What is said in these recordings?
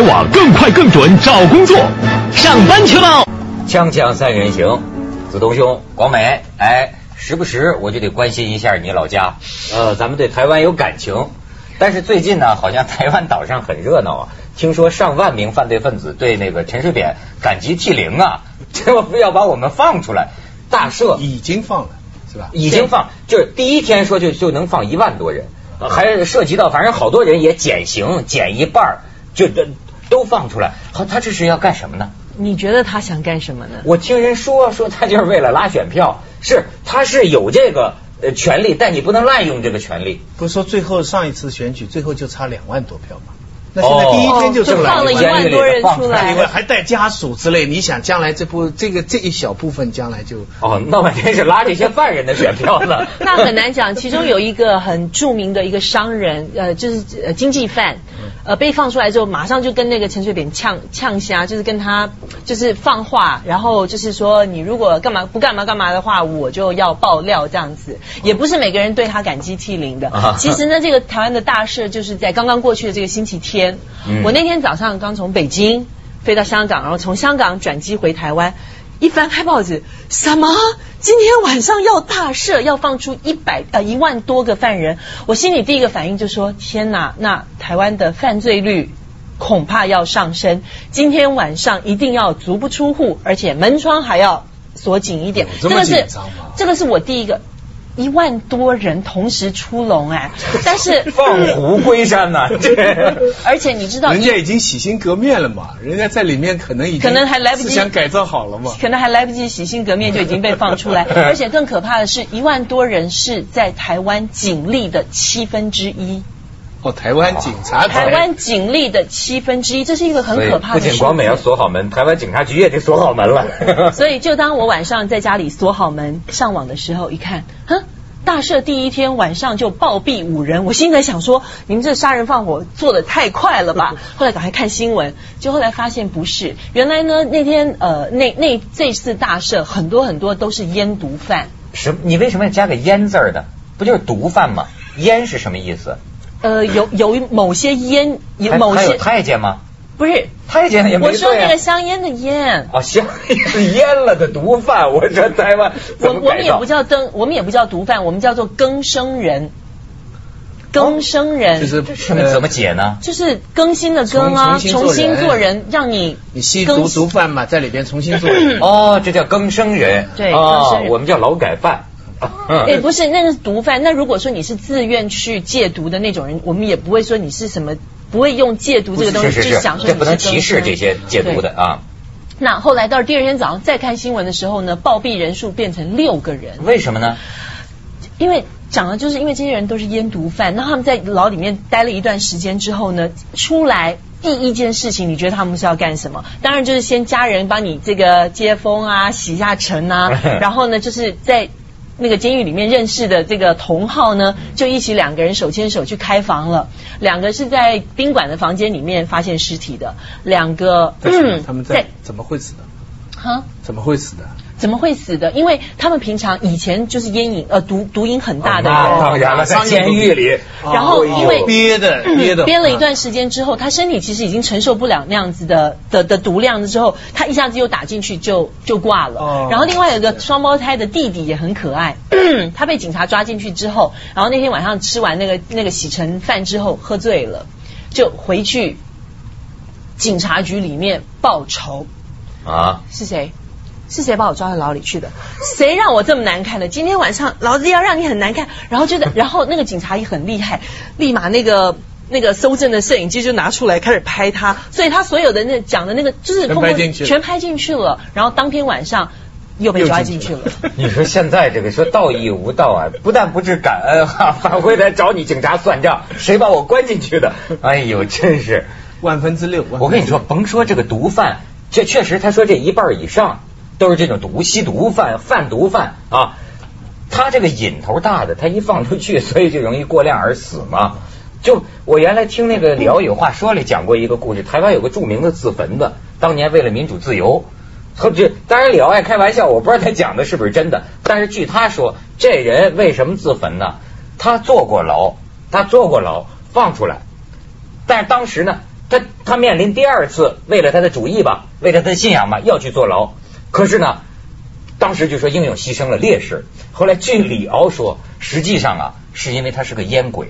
才网更快更准找工作，上班去喽！锵锵三人行，子东兄，广美，哎，时不时我就得关心一下你老家，呃，咱们对台湾有感情，但是最近呢，好像台湾岛上很热闹啊，听说上万名犯罪分子对那个陈水扁感激涕零啊，结果非要把我们放出来，大赦。已经放了，是吧？已经放，就是第一天说就就能放一万多人，还涉及到反正好多人也减刑减一半，就都都放出来，好，他这是要干什么呢？你觉得他想干什么呢？我听人说说他就是为了拉选票，是他是有这个呃权利，但你不能滥用这个权利。不是说最后上一次选举最后就差两万多票吗？那现在第一天就就放了一万多人出来，还带家属之类。你想将来这部这个这一小部分将来就哦，闹半天是拉这些犯人的选票了。那很难讲，其中有一个很著名的一个商人，呃，就是呃经济犯，呃被放出来之后，马上就跟那个陈水扁呛呛虾，就是跟他就是放话，然后就是说你如果干嘛不干嘛干嘛的话，我就要爆料这样子。也不是每个人对他感激涕零的。其实呢，这个台湾的大事就是在刚刚过去的这个星期天。我那天早上刚从北京飞到香港，然后从香港转机回台湾，一翻开报纸，什么？今天晚上要大赦，要放出一百呃一万多个犯人。我心里第一个反应就说：天哪，那台湾的犯罪率恐怕要上升。今天晚上一定要足不出户，而且门窗还要锁紧一点。这个是这个是我第一个。一万多人同时出笼哎，但是放虎归山呐，而且你知道，人家已经洗心革面了嘛，人家在里面可能已经可能还来不及想改造好了嘛，可能还来不及洗心革面就已经被放出来，而且更可怕的是一万多人是在台湾警力的七分之一。哦，台湾警察，台湾警力的七分之一，这是一个很可怕的。不仅广美要锁好门，台湾警察局也得锁好门了。所以，就当我晚上在家里锁好门上网的时候，一看，哼，大赦第一天晚上就暴毙五人，我心里在想说，你们这杀人放火做的太快了吧？后来赶快看新闻，就后来发现不是，原来呢那天呃那那这次大赦很多很多都是烟毒犯。什？你为什么要加个烟字的？不就是毒贩吗？烟是什么意思？呃，有有某些烟，有某些太监吗？不是太监也没我说那个香烟的烟。哦，香 烟烟了的毒贩，我说台湾我我们也不叫灯，我们也不叫毒贩，我们叫做更生人。更生人就是怎么解呢？就是更新的更啊，重新做人，让你你吸毒毒贩嘛，在里边重新做人。哦，这叫更生人。对，更生人，我们叫劳改犯。哎，不是，那个是毒贩。那如果说你是自愿去戒毒的那种人，我们也不会说你是什么，不会用戒毒这个东西去想说这不能歧视这些戒毒的啊。那后来到第二天早上再看新闻的时候呢，暴毙人数变成六个人。为什么呢？因为讲的就是因为这些人都是烟毒贩，那他们在牢里面待了一段时间之后呢，出来第一件事情，你觉得他们是要干什么？当然就是先家人帮你这个接风啊，洗一下尘啊，然后呢，就是在。那个监狱里面认识的这个同号呢，就一起两个人手牵手去开房了。两个是在宾馆的房间里面发现尸体的，两个嗯，他们在怎么会死的？哈？怎么会死的？怎么会死的？因为他们平常以前就是烟瘾呃毒毒瘾很大的人，在监狱里，然后因为憋的憋的憋了一段时间之后，他身体其实已经承受不了那样子的的的毒量了之后，他一下子又打进去就就挂了。然后另外有个双胞胎的弟弟也很可爱，他被警察抓进去之后，然后那天晚上吃完那个那个洗尘饭之后喝醉了，就回去警察局里面报仇啊？是谁？是谁把我抓到牢里去的？谁让我这么难看的？今天晚上老子要让你很难看。然后就，然后那个警察也很厉害，立马那个那个搜证的摄影机就拿出来开始拍他，所以他所有的那讲的那个就是全拍进去，全拍进去了。然后当天晚上又被抓进去了。你说现在这个说道义无道啊，不但不知感恩哈，反回来找你警察算账，谁把我关进去的？哎呦，真是万分之六。我跟你说，甭说这个毒贩，这确实他说这一半以上。都是这种毒吸毒犯、贩毒犯啊，他这个瘾头大的，他一放出去，所以就容易过量而死嘛。就我原来听那个李敖有话说里讲过一个故事，台湾有个著名的自焚的，当年为了民主自由，这当然李敖爱开玩笑，我不知道他讲的是不是真的，但是据他说，这人为什么自焚呢？他坐过牢，他坐过牢，放出来，但是当时呢，他他面临第二次为了他的主义吧，为了他的信仰吧，要去坐牢。可是呢，当时就说英勇牺牲了烈士。后来据李敖说，实际上啊，是因为他是个烟鬼，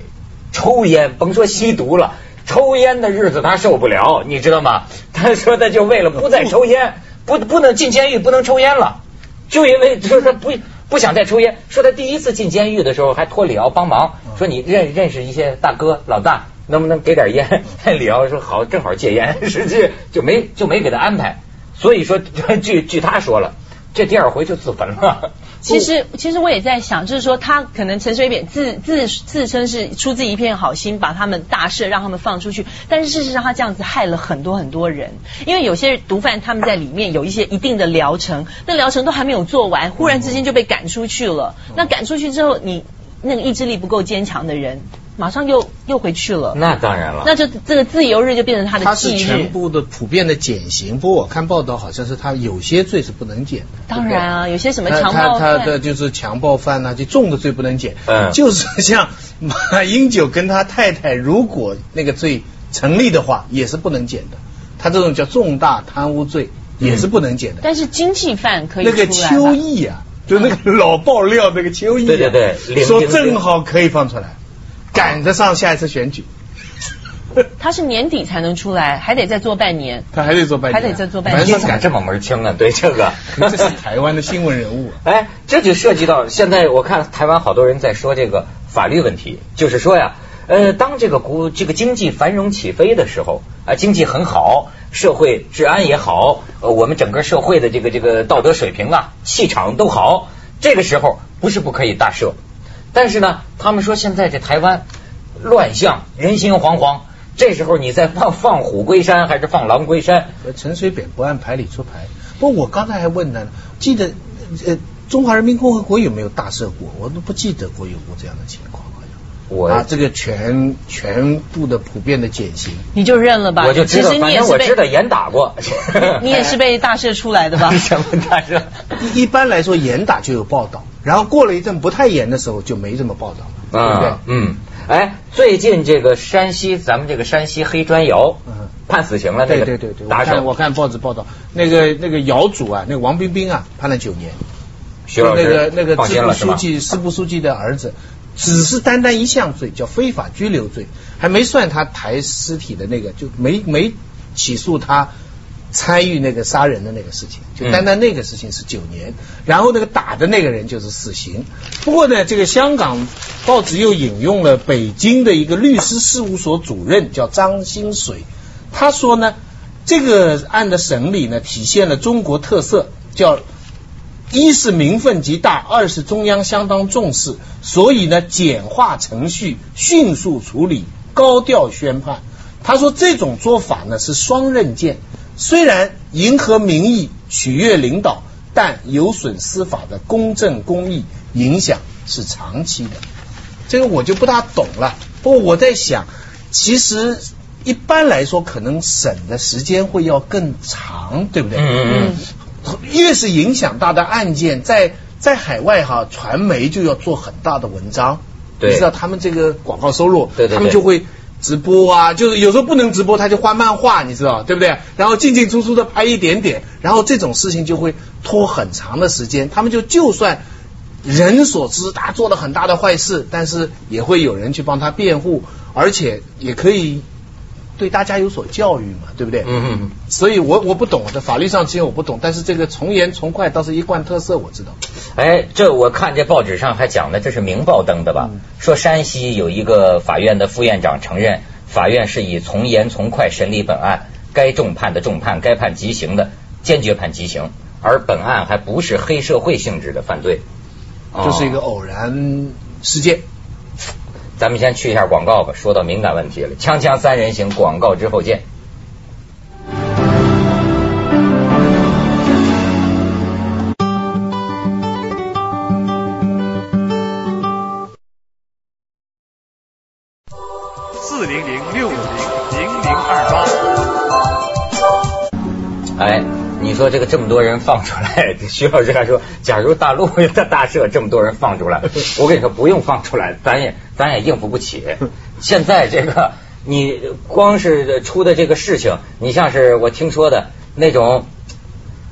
抽烟，甭说吸毒了，抽烟的日子他受不了，你知道吗？他说他就为了不再抽烟，不不能进监狱，不能抽烟了，就因为就是他不不想再抽烟。说他第一次进监狱的时候，还托李敖帮忙，说你认认识一些大哥老大，能不能给点烟？李敖说好，正好戒烟，实际就没就没给他安排。所以说，据据他说了，这第二回就自焚了。其实，其实我也在想，就是说，他可能陈水扁自自自称是出自一片好心，把他们大赦，让他们放出去。但是事实上，他这样子害了很多很多人。因为有些毒贩他们在里面有一些一定的疗程，那疗程都还没有做完，忽然之间就被赶出去了。那赶出去之后，你那个意志力不够坚强的人。马上又又回去了，那当然了，那就这个自由日就变成他的忌日。他是全部的普遍的减刑，不过我看报道好像是他有些罪是不能减的。当然啊，有些什么强暴犯，他他的就是强暴犯呐，就重的罪不能减。嗯，就是像马英九跟他太太，如果那个罪成立的话，也是不能减的。他这种叫重大贪污罪也是不能减的。但是经济犯可以。那个邱毅啊，就那个老爆料那个邱毅，对对对，说正好可以放出来。赶得上下一次选举，他是年底才能出来，还得再做半年。他还得做半年，还得再做半年。怎么这么门清啊？对这个，这是台湾的新闻人物。哎，这就涉及到现在，我看台湾好多人在说这个法律问题，就是说呀，呃，当这个国这个经济繁荣起飞的时候啊，经济很好，社会治安也好，呃，我们整个社会的这个这个道德水平啊，气场都好，这个时候不是不可以大赦。但是呢，他们说现在这台湾乱象，人心惶惶。这时候你再放放虎归山，还是放狼归山？陈水扁不按牌理出牌。不，我刚才还问呢，记得呃，中华人民共和国有没有大赦过？我都不记得过有过这样的情况。我啊，这个全全部的普遍的减刑，你就认了吧。我就知道，反正我知道严打过。你也是被大赦出来的吧？什么大赦？一般来说严打就有报道。然后过了一阵不太严的时候就没这么报道了，对不对？嗯，哎，最近这个山西，咱们这个山西黑砖窑嗯判死刑了，那个对对对对，我看我看报纸报道，那个那个窑主啊，那个王冰冰啊，判了九年。那个那个支部书记支部书记的儿子，只是单单一项罪叫非法拘留罪，还没算他抬尸体的那个，就没没起诉他。参与那个杀人的那个事情，就单单那个事情是九年，然后那个打的那个人就是死刑。不过呢，这个香港报纸又引用了北京的一个律师事务所主任叫张新水，他说呢，这个案的审理呢体现了中国特色，叫一是名分极大，二是中央相当重视，所以呢简化程序，迅速处理，高调宣判。他说这种做法呢是双刃剑。虽然迎合民意、取悦领导，但有损司法的公正公义，影响是长期的。这个我就不大懂了。不过我在想，其实一般来说，可能审的时间会要更长，对不对？嗯嗯。越是影响大的案件，在在海外哈，传媒就要做很大的文章。对。你知道他们这个广告收入，对对，他们就会。直播啊，就是有时候不能直播，他就画漫画，你知道对不对？然后进进出出的拍一点点，然后这种事情就会拖很长的时间。他们就就算人所知，他做了很大的坏事，但是也会有人去帮他辩护，而且也可以。对大家有所教育嘛，对不对？嗯嗯。所以我我不懂，的法律上其实我不懂，但是这个从严从快倒是一贯特色，我知道。哎，这我看这报纸上还讲的，这是《明报》登的吧？说山西有一个法院的副院长承认，法院是以从严从快审理本案，该重判的重判，该判极刑的坚决判极刑，而本案还不是黑社会性质的犯罪，这是一个偶然事件。咱们先去一下广告吧，说到敏感问题了。锵锵三人行，广告之后见。说这个这么多人放出来，徐老师还说，假如大陆的大赦这么多人放出来，我跟你说不用放出来，咱也。咱也应付不起。现在这个你光是出的这个事情，你像是我听说的那种，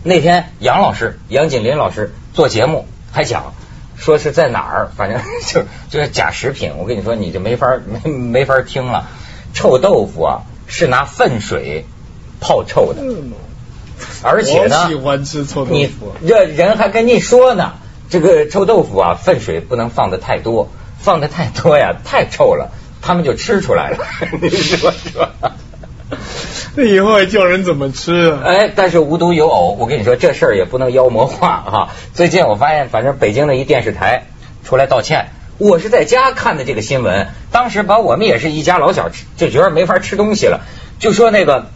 那天杨老师杨锦林老师做节目还讲。说是在哪儿，反正就就是假食品。我跟你说，你就没法没没法听了。臭豆腐啊，是拿粪水泡臭的，而且呢，我喜欢吃臭豆腐。这人还跟你说呢，这个臭豆腐啊，粪水不能放的太多，放的太多呀，太臭了，他们就吃出来了。你说说。那以后还叫人怎么吃啊？哎，但是无独有偶，我跟你说这事儿也不能妖魔化啊。最近我发现，反正北京的一电视台出来道歉。我是在家看的这个新闻，当时把我们也是一家老小就觉得没法吃东西了，就说那个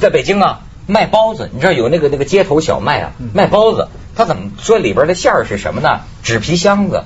在北京啊卖包子，你知道有那个那个街头小卖啊卖包子，他怎么说里边的馅儿是什么呢？纸皮箱子。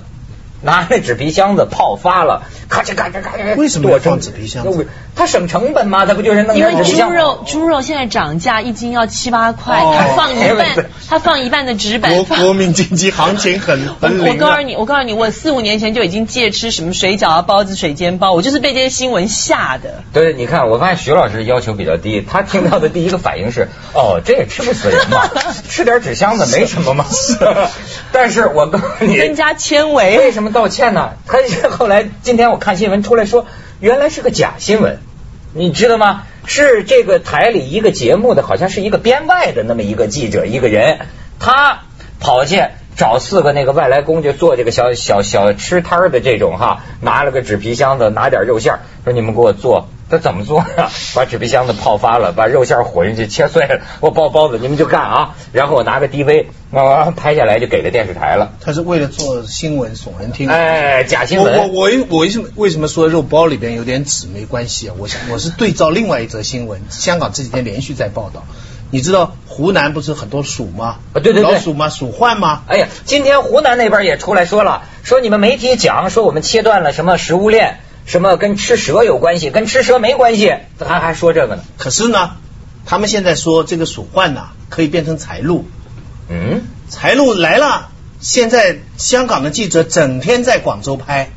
拿那纸皮箱子泡发了，咔嚓咔嚓咔嚓。为什么要放纸皮箱子？它省成本嘛？它不就是弄因为猪肉猪肉现在涨价，一斤要七八块，它放一半，它放一半的纸板。国国民经济行情很 很我告诉你，我告诉你，我四五年前就已经戒吃什么水饺啊、包子、水煎包，我就是被这些新闻吓的。对，你看，我发现徐老师要求比较低，他听到的第一个反应是：哦，这也吃不死人嘛，吃点纸箱子没什么嘛。但是我告诉你，增加纤维，为什么？道歉呢？他后来今天我看新闻出来说，原来是个假新闻，你知道吗？是这个台里一个节目的，好像是一个编外的那么一个记者一个人，他跑去找四个那个外来工，就做这个小小小吃摊的这种哈，拿了个纸皮箱子，拿点肉馅，说你们给我做。他怎么做呀？把纸皮箱子泡发了，把肉馅混进去切碎了，我包包子，你们就干啊！然后我拿个 DV，啊拍下来就给了电视台了。他是为了做新闻耸人听。哎，假新闻。我我我为什么为什么说肉包里边有点纸没关系啊？我我是对照另外一则新闻，香港这几天连续在报道。你知道湖南不是很多鼠吗？啊，对对对，老鼠吗？鼠患吗？哎呀，今天湖南那边也出来说了，说你们媒体讲说我们切断了什么食物链。什么跟吃蛇有关系？跟吃蛇没关系，还还说这个呢？可是呢，他们现在说这个鼠患呐，可以变成财路。嗯，财路来了。现在香港的记者整天在广州拍，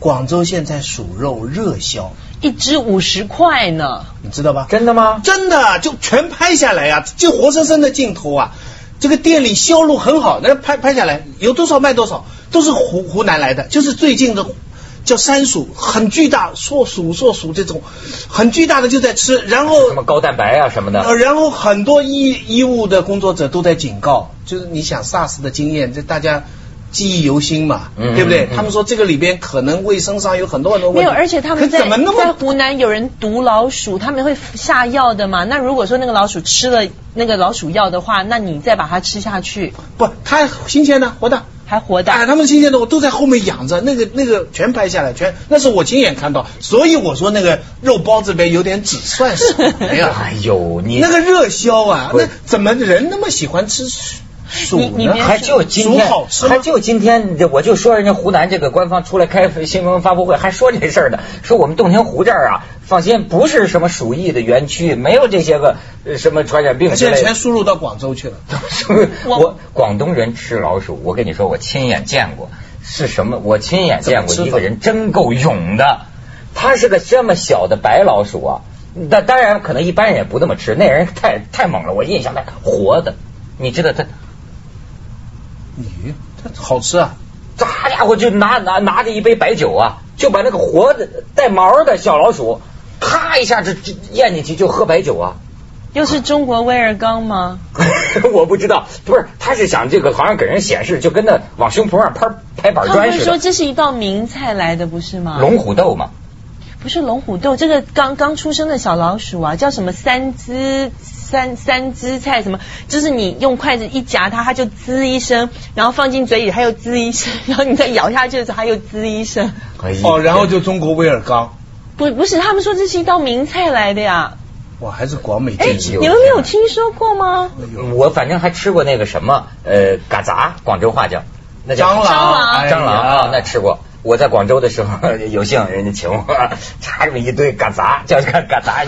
广州现在鼠肉热销，一只五十块呢，你知道吧？真的吗？真的，就全拍下来呀，就活生生的镜头啊。这个店里销路很好，那拍拍下来有多少卖多少，都是湖湖南来的，就是最近的。叫山鼠，很巨大，硕鼠、硕鼠这种很巨大的就在吃，然后什么高蛋白啊什么的，呃，然后很多医医务的工作者都在警告，就是你想 SARS 的经验，这大家记忆犹新嘛，对不对？他们说这个里边可能卫生上有很多很多问题，没有，而且他们在在湖南有人毒老鼠，他们会下药的嘛？那如果说那个老鼠吃了那个老鼠药的话，那你再把它吃下去，不，它新鲜的，活的。还活的，哎，他们新鲜的我都在后面养着，那个那个全拍下来，全那是我亲眼看到，所以我说那个肉包子边有点纸算什么呀？哎呦，你那个热销啊，那怎么人那么喜欢吃？鼠呢？还就今天，还就今天，我就说人家湖南这个官方出来开新闻发布会，还说这事儿呢，说我们洞庭湖这儿啊，放心，不是什么鼠疫的园区，没有这些个什么传染病现在全输入到广州去了。我广东人吃老鼠，我跟你说，我亲眼见过是什么？我亲眼见过一个人真够勇的，他是个这么小的白老鼠啊，但当然可能一般人也不那么吃，那人太太猛了，我印象太活的，你知道他。你它好吃啊！这家伙就拿拿拿着一杯白酒啊，就把那个活的带毛的小老鼠，啪一下就咽进去就喝白酒啊！又是中国威尔刚吗？我不知道，不是，他是想这个好像给人显示，就跟那往胸脯上拍拍板砖似的。说这是一道名菜来的，不是吗？龙虎斗嘛？不是龙虎斗，这个刚刚出生的小老鼠啊，叫什么三只？三三只菜什么？就是你用筷子一夹它，它就滋一声，然后放进嘴里，它又滋一声，然后你再咬下去的时候，它又滋一声。哦，然后就中国威尔刚。不不是，他们说这是一道名菜来的呀。我，还是广美地区。你们没有听说过吗？我反正还吃过那个什么呃，嘎杂，广州话叫那叫蟑螂，蟑螂啊，那吃过。我在广州的时候有幸人家请我，插这么一堆嘎杂，叫嘎嘎杂，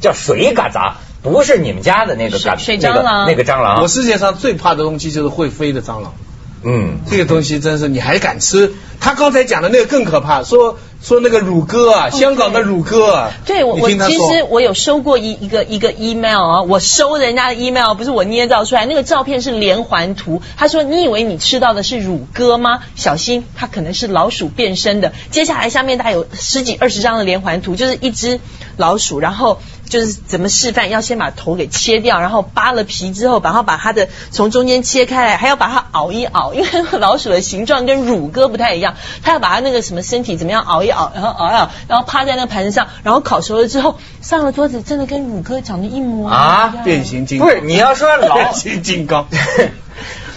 叫水嘎杂。不是你们家的那个水水蟑螂，那个蟑螂。我世界上最怕的东西就是会飞的蟑螂。嗯，这个东西真是你还敢吃？他刚才讲的那个更可怕，说说那个乳鸽啊，香港的乳鸽啊，对我，我其实我有收过一一个一个 email 啊，我收人家的 email 不是我捏造出来，那个照片是连环图。他说你以为你吃到的是乳鸽吗？小心，它可能是老鼠变身的。接下来下面大概有十几二十张的连环图，就是一只老鼠，然后就是怎么示范，要先把头给切掉，然后扒了皮之后，然后把它的从中间切开来，还要把它熬一熬，因为老鼠的形状跟乳鸽不太一样，它要把它那个什么身体怎么样熬一熬，然后熬一熬，然后趴在那个盘子上，然后烤熟了之后上了桌子，真的跟乳鸽长得一模一样。啊变形金刚，不是你要说老变形金刚，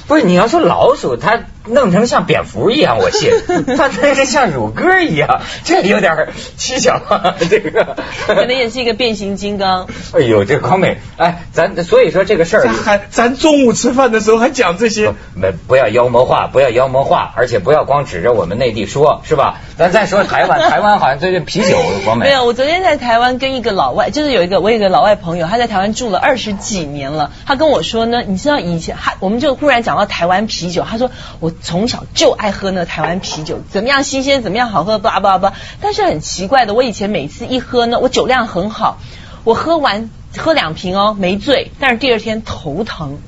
不是你要说老鼠，它弄成像蝙蝠一样，我信；它那是像乳鸽一样，这有点蹊跷啊。这个可能也是一个变形金刚。哎呦，这光美，哎，咱所以说这个事儿咱还咱中午吃饭的时候还讲这些，没不要妖魔化，不要妖魔化，而且不要光指着我们内地说，是吧？咱再说台湾，台湾好像最近啤酒光美没有，我昨天在台湾跟一个老外，就是有一个我有一个老外朋友，他在台湾住了二十几年了。他跟我说呢，你知道以前他我们就忽然讲到台湾啤酒，他说我从小就爱喝那台湾啤酒，怎么样新鲜，怎么样好喝，叭叭叭。但是很奇怪的，我以前每次一喝呢，我酒量很好，我喝完喝两瓶哦没醉，但是第二天头疼。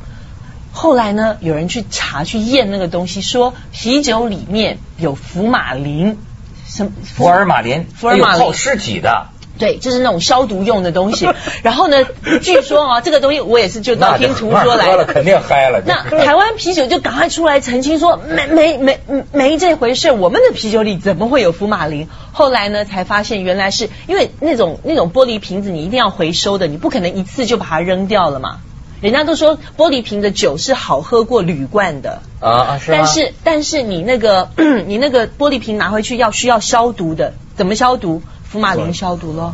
后来呢，有人去查去验那个东西，说啤酒里面有福马林，什么福尔马林，福尔马林泡尸体的，对，就是那种消毒用的东西。然后呢，据说啊，这个东西我也是就道听途说那来肯定嗨了。那台湾啤酒就赶快出来澄清说没没没没这回事，我们的啤酒里怎么会有福马林？后来呢才发现原来是因为那种那种玻璃瓶子你一定要回收的，你不可能一次就把它扔掉了嘛。人家都说玻璃瓶的酒是好喝过铝罐的，啊啊是但是但是你那个 你那个玻璃瓶拿回去要需要消毒的，怎么消毒？福马林消毒喽。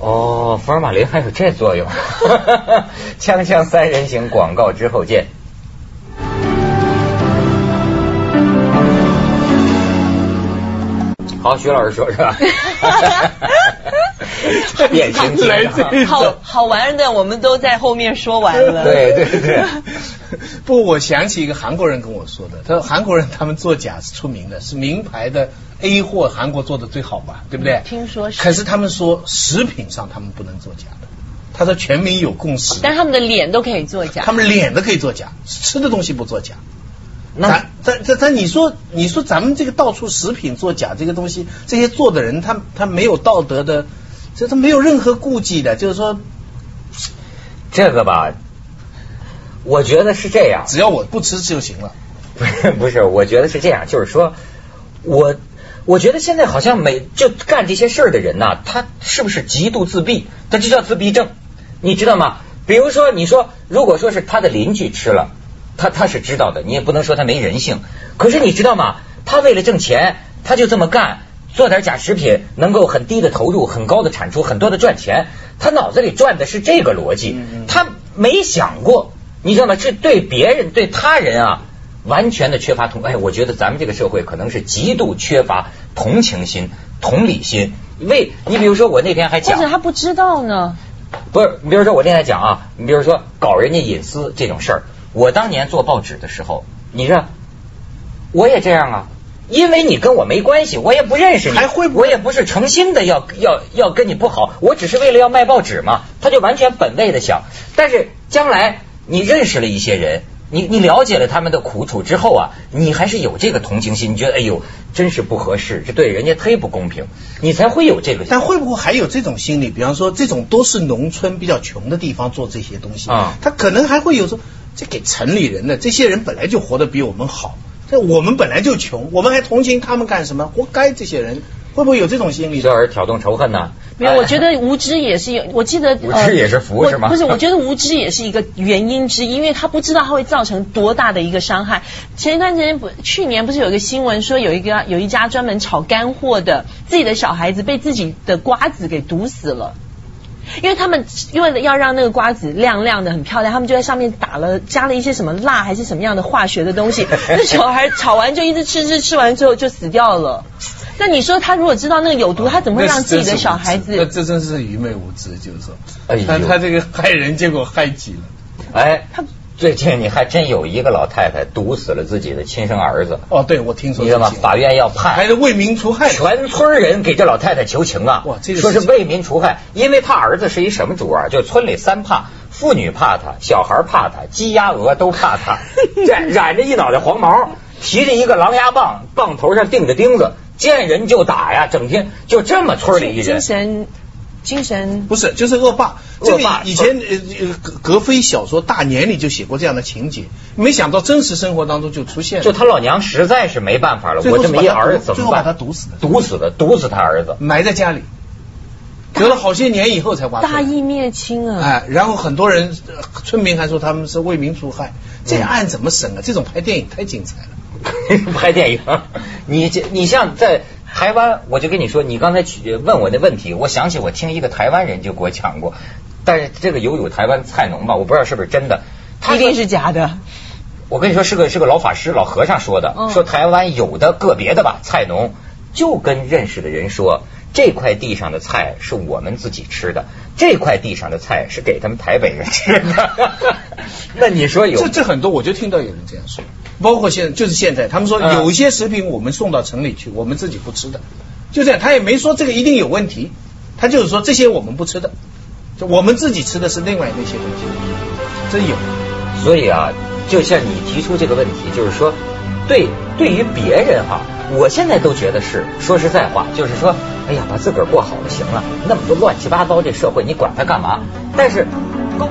哦，福尔马林还有这作用。锵锵三人行广告之后见。好，徐老师说是吧？变形金来刚。这好好玩的，我们都在后面说完了。对对对，不，我想起一个韩国人跟我说的，他说韩国人他们做假是出名的，是名牌的 A 货，韩国做的最好吧，对不对？听说是可是他们说食品上他们不能做假的，他说全民有共识，但他们的脸都可以作假他。们脸都可以做假，吃的东西不做假。那咱咱咱咱，你说你说咱们这个到处食品做假这个东西，这些做的人他他没有道德的，这他没有任何顾忌的，就是说这个吧，我觉得是这样。只要我不吃就行了。不 是不是，我觉得是这样，就是说，我我觉得现在好像每就干这些事儿的人呐、他是不是极度自闭？他就叫自闭症，你知道吗？比如说，你说如果说是他的邻居吃了，他他是知道的，你也不能说他没人性。可是你知道吗？他为了挣钱，他就这么干。做点假食品，能够很低的投入，很高的产出，很多的赚钱。他脑子里转的是这个逻辑，他没想过，你知道吗？这对别人、对他人啊，完全的缺乏同。哎，我觉得咱们这个社会可能是极度缺乏同情心、同理心。为你比如说，我那天还讲，但是，他不知道呢？不是，你比如说我那天讲啊，你比如说搞人家隐私这种事儿，我当年做报纸的时候，你知道，我也这样啊。因为你跟我没关系，我也不认识你，还会不我也不是诚心的要要要跟你不好，我只是为了要卖报纸嘛，他就完全本位的想。但是将来你认识了一些人，你你了解了他们的苦楚之后啊，你还是有这个同情心，你觉得哎呦，真是不合适，这对人家忒不公平，你才会有这个。但会不会还有这种心理？比方说，这种都是农村比较穷的地方做这些东西，啊他可能还会有说，这给城里人的这些人本来就活得比我们好，这我们本来就穷，我们还同情他们干什么？活该这些人会不会有这种心理？这玩意儿挑动仇恨呢？没有，哎我觉得无知也是有，我记得无知也是福呃是吗不是，我觉得无知也是一个原因之一，因为他不知道他会造成多大的一个伤害。前一段时间不，去年不是有一个新闻说有一个有一家专门炒干货的，自己的小孩子被自己的瓜子给毒死了。因为他们为了要让那个瓜子亮亮的很漂亮，他们就在上面打了加了一些什么蜡还是什么样的化学的东西，那小孩炒完就一直吃吃吃完之后就死掉了。那你说他如果知道那个有毒，他怎么会让自己的小孩子那子？这真是愚昧无知，就是说，哎呦他他这个害人，结果害己了。哎，他最近你还真有一个老太太毒死了自己的亲生儿子。哦，对，我听说。你知道吗？法院要判，还是为民除害，全村人给这老太太求情啊！哇，这个说是为民除害，因为他儿子是一什么主啊？就村里三怕：妇女怕他，小孩怕他，鸡鸭鹅都怕他。染染着一脑袋黄毛，提着一个狼牙棒，棒头上钉着钉子，见人就打呀，整天就这么村里一人。精神。精神不是，就是恶霸。这个以前呃格格非小说《大年》里就写过这样的情节，没想到真实生活当中就出现了。就他老娘实在是没办法了，我这么一儿子怎么办？最后把他毒死的，毒死的，毒死他儿子，埋在家里，隔了好些年以后才挖。大义灭亲啊！哎，然后很多人村民还说他们是为民除害，这案怎么审啊？这种拍电影太精彩了。拍电影，你这你像在。台湾，我就跟你说，你刚才问我的问题，我想起我听一个台湾人就给我讲过，但是这个有有台湾菜农吧，我不知道是不是真的，一定是假的。我跟你说，是个是个老法师老和尚说的，说台湾有的个别的吧菜农就跟认识的人说，这块地上的菜是我们自己吃的，这块地上的菜是给他们台北人吃的。那你说有这这很多，我就听到有人这样说。包括现就是现在，他们说有一些食品我们送到城里去，我们自己不吃的，就这样，他也没说这个一定有问题，他就是说这些我们不吃的，就我们自己吃的是另外那些东西，真有。所以啊，就像你提出这个问题，就是说，对对于别人哈，我现在都觉得是说实在话，就是说，哎呀，把自个儿过好了行了，那么多乱七八糟这社会，你管他干嘛？但是高。